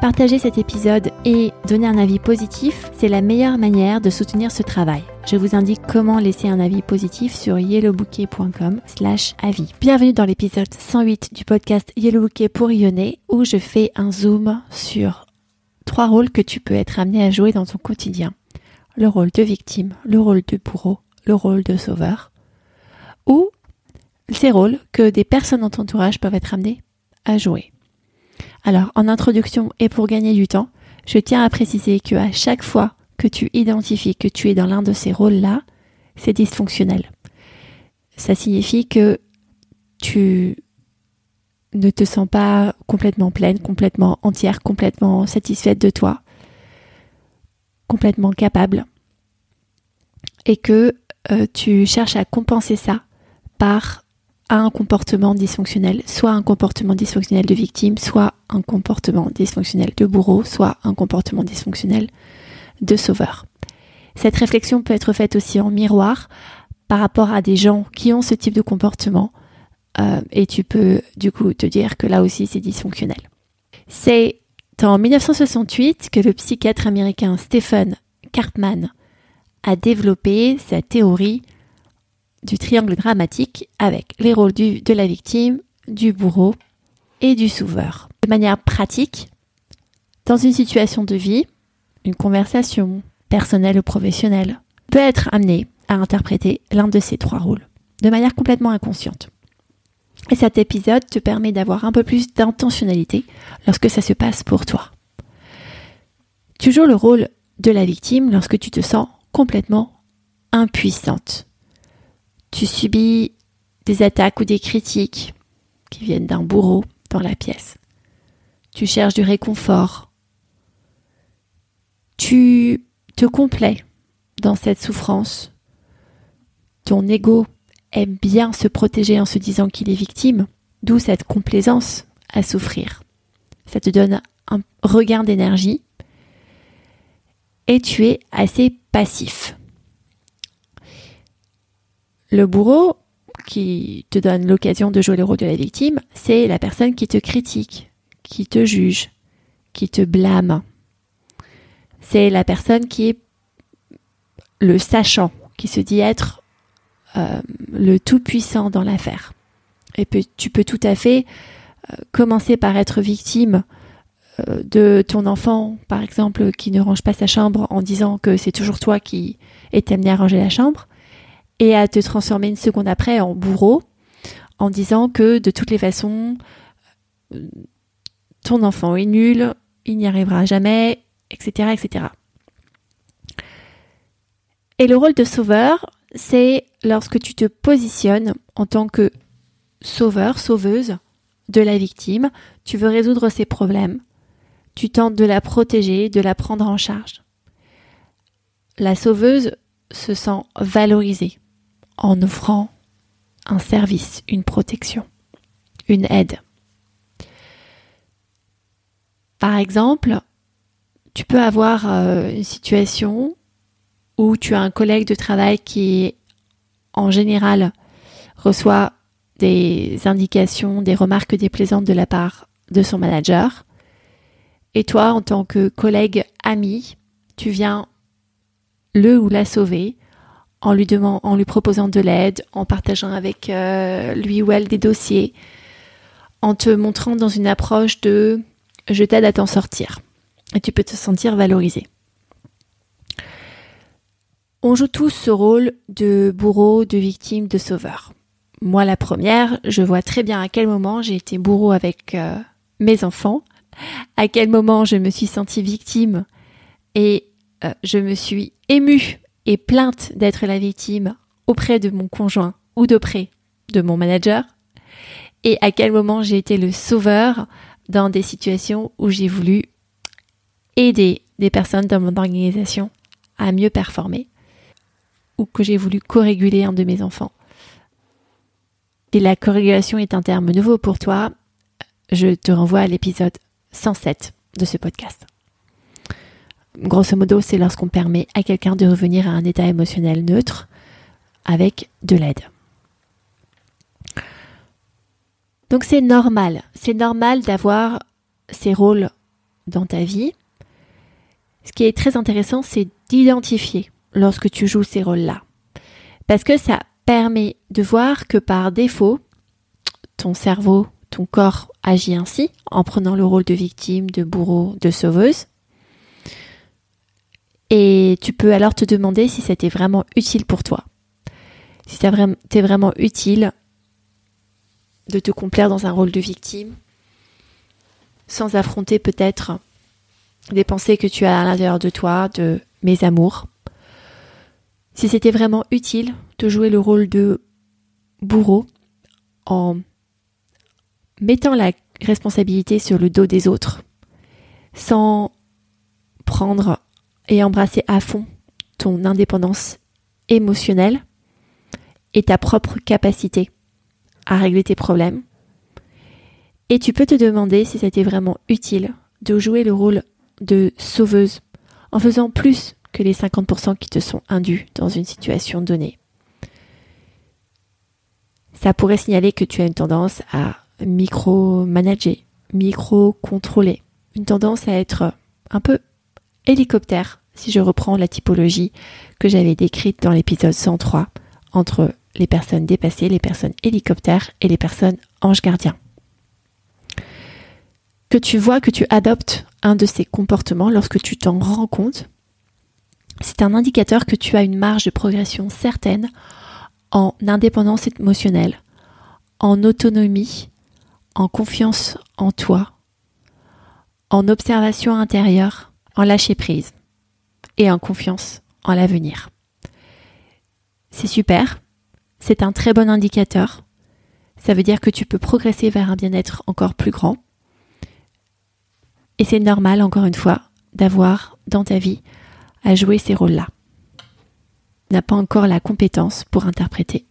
Partager cet épisode et donner un avis positif, c'est la meilleure manière de soutenir ce travail. Je vous indique comment laisser un avis positif sur yellowbouquet.com slash avis. Bienvenue dans l'épisode 108 du podcast Yellow Bouquet pour rayonner où je fais un zoom sur trois rôles que tu peux être amené à jouer dans ton quotidien. Le rôle de victime, le rôle de bourreau, le rôle de sauveur ou ces rôles que des personnes dans ton entourage peuvent être amenées à jouer. Alors, en introduction et pour gagner du temps, je tiens à préciser que à chaque fois que tu identifies que tu es dans l'un de ces rôles-là, c'est dysfonctionnel. Ça signifie que tu ne te sens pas complètement pleine, complètement entière, complètement satisfaite de toi, complètement capable, et que euh, tu cherches à compenser ça par à un comportement dysfonctionnel, soit un comportement dysfonctionnel de victime, soit un comportement dysfonctionnel de bourreau, soit un comportement dysfonctionnel de sauveur. Cette réflexion peut être faite aussi en miroir par rapport à des gens qui ont ce type de comportement euh, et tu peux du coup te dire que là aussi c'est dysfonctionnel. C'est en 1968 que le psychiatre américain Stephen Cartman a développé sa théorie du triangle dramatique avec les rôles de la victime, du bourreau et du sauveur. De manière pratique, dans une situation de vie, une conversation, personnelle ou professionnelle, peut être amené à interpréter l'un de ces trois rôles, de manière complètement inconsciente. Et cet épisode te permet d'avoir un peu plus d'intentionnalité lorsque ça se passe pour toi. Tu joues le rôle de la victime lorsque tu te sens complètement impuissante tu subis des attaques ou des critiques qui viennent d'un bourreau dans la pièce. Tu cherches du réconfort. Tu te complais dans cette souffrance. Ton ego aime bien se protéger en se disant qu'il est victime, d'où cette complaisance à souffrir. Ça te donne un regain d'énergie et tu es assez passif. Le bourreau, qui te donne l'occasion de jouer le rôle de la victime, c'est la personne qui te critique, qui te juge, qui te blâme. C'est la personne qui est le sachant, qui se dit être euh, le tout-puissant dans l'affaire. Et tu peux tout à fait euh, commencer par être victime euh, de ton enfant, par exemple, qui ne range pas sa chambre en disant que c'est toujours toi qui es amené à ranger la chambre et à te transformer une seconde après en bourreau en disant que de toutes les façons, euh, ton enfant est nul, il n'y arrivera jamais, etc., etc. Et le rôle de sauveur, c'est lorsque tu te positionnes en tant que sauveur, sauveuse de la victime, tu veux résoudre ses problèmes, tu tentes de la protéger, de la prendre en charge. La sauveuse se sent valorisée en offrant un service, une protection, une aide. Par exemple, tu peux avoir euh, une situation où tu as un collègue de travail qui, en général, reçoit des indications, des remarques déplaisantes de la part de son manager. Et toi, en tant que collègue ami, tu viens le ou la sauver en lui, proposant de l'aide, en partageant avec euh, lui ou elle des dossiers, en te montrant dans une approche de je t'aide à t'en sortir. Et tu peux te sentir valorisé. On joue tous ce rôle de bourreau, de victime, de sauveur. Moi, la première, je vois très bien à quel moment j'ai été bourreau avec euh, mes enfants, à quel moment je me suis sentie victime et euh, je me suis émue et plainte d'être la victime auprès de mon conjoint ou d'auprès de mon manager et à quel moment j'ai été le sauveur dans des situations où j'ai voulu aider des personnes dans mon organisation à mieux performer ou que j'ai voulu co-réguler un de mes enfants. Si la co-régulation est un terme nouveau pour toi, je te renvoie à l'épisode 107 de ce podcast. Grosso modo, c'est lorsqu'on permet à quelqu'un de revenir à un état émotionnel neutre avec de l'aide. Donc c'est normal, c'est normal d'avoir ces rôles dans ta vie. Ce qui est très intéressant, c'est d'identifier lorsque tu joues ces rôles-là. Parce que ça permet de voir que par défaut, ton cerveau, ton corps agit ainsi en prenant le rôle de victime, de bourreau, de sauveuse. Et tu peux alors te demander si c'était vraiment utile pour toi. Si c'était vraiment utile de te complaire dans un rôle de victime, sans affronter peut-être des pensées que tu as à l'intérieur de toi, de mes amours. Si c'était vraiment utile de jouer le rôle de bourreau en mettant la responsabilité sur le dos des autres, sans prendre et embrasser à fond ton indépendance émotionnelle et ta propre capacité à régler tes problèmes. Et tu peux te demander si c'était vraiment utile de jouer le rôle de sauveuse en faisant plus que les 50% qui te sont indus dans une situation donnée. Ça pourrait signaler que tu as une tendance à micro-manager, micro-contrôler, une tendance à être un peu hélicoptère, si je reprends la typologie que j'avais décrite dans l'épisode 103 entre les personnes dépassées, les personnes hélicoptères et les personnes anges gardiens. Que tu vois que tu adoptes un de ces comportements lorsque tu t'en rends compte, c'est un indicateur que tu as une marge de progression certaine en indépendance émotionnelle, en autonomie, en confiance en toi, en observation intérieure, en lâcher prise et en confiance en l'avenir. C'est super, c'est un très bon indicateur. Ça veut dire que tu peux progresser vers un bien-être encore plus grand. Et c'est normal, encore une fois, d'avoir dans ta vie à jouer ces rôles-là. N'as pas encore la compétence pour interpréter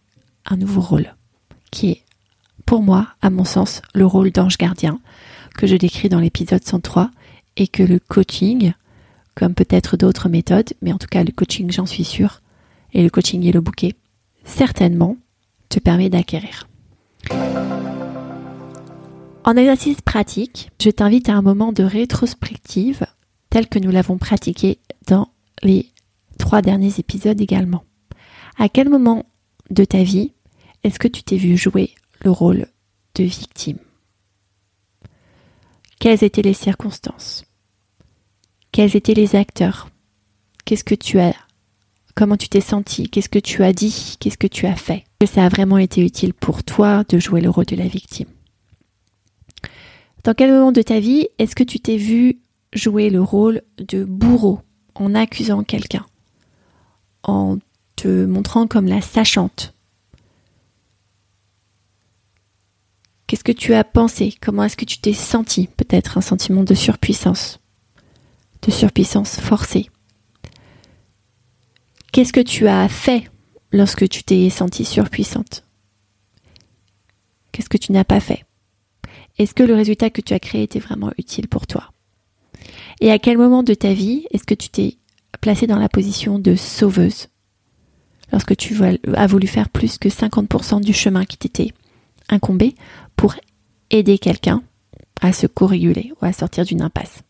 un nouveau rôle, qui est, pour moi, à mon sens, le rôle d'ange gardien, que je décris dans l'épisode 103, et que le coaching, comme peut-être d'autres méthodes, mais en tout cas le coaching, j'en suis sûre, et le coaching et le bouquet, certainement te permet d'acquérir. En exercice pratique, je t'invite à un moment de rétrospective tel que nous l'avons pratiqué dans les trois derniers épisodes également. À quel moment de ta vie est-ce que tu t'es vu jouer le rôle de victime? Quelles étaient les circonstances? Quels étaient les acteurs? Qu'est-ce que tu as Comment tu t'es senti? Qu'est-ce que tu as dit? Qu'est-ce que tu as fait? Que ça a vraiment été utile pour toi de jouer le rôle de la victime? Dans quel moment de ta vie est-ce que tu t'es vu jouer le rôle de bourreau en accusant quelqu'un? En te montrant comme la sachante? Qu'est-ce que tu as pensé? Comment est-ce que tu t'es senti? Peut-être un sentiment de surpuissance, de surpuissance forcée. Qu'est-ce que tu as fait lorsque tu t'es sentie surpuissante? Qu'est-ce que tu n'as pas fait? Est-ce que le résultat que tu as créé était vraiment utile pour toi? Et à quel moment de ta vie est-ce que tu t'es placée dans la position de sauveuse? Lorsque tu as voulu faire plus que 50% du chemin qui t'était incombé pour aider quelqu'un à se co-réguler ou à sortir d'une impasse.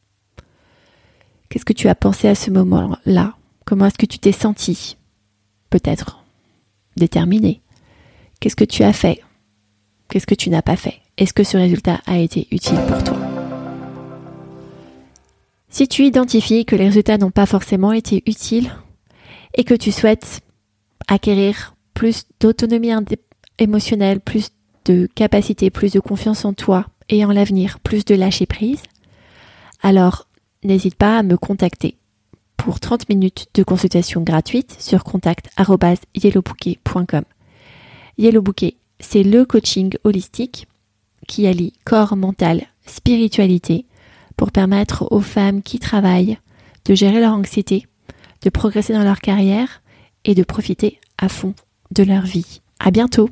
Qu'est-ce que tu as pensé à ce moment-là? Comment est-ce que tu t'es senti? Peut-être déterminé. Qu'est-ce que tu as fait? Qu'est-ce que tu n'as pas fait? Est-ce que ce résultat a été utile pour toi? Si tu identifies que les résultats n'ont pas forcément été utiles et que tu souhaites acquérir plus d'autonomie émotionnelle, plus de capacité, plus de confiance en toi et en l'avenir, plus de lâcher prise, alors n'hésite pas à me contacter pour 30 minutes de consultation gratuite sur contact.yellowbouquet.com. Yellowbouquet, c'est le coaching holistique qui allie corps, mental, spiritualité pour permettre aux femmes qui travaillent de gérer leur anxiété, de progresser dans leur carrière et de profiter à fond de leur vie. À bientôt!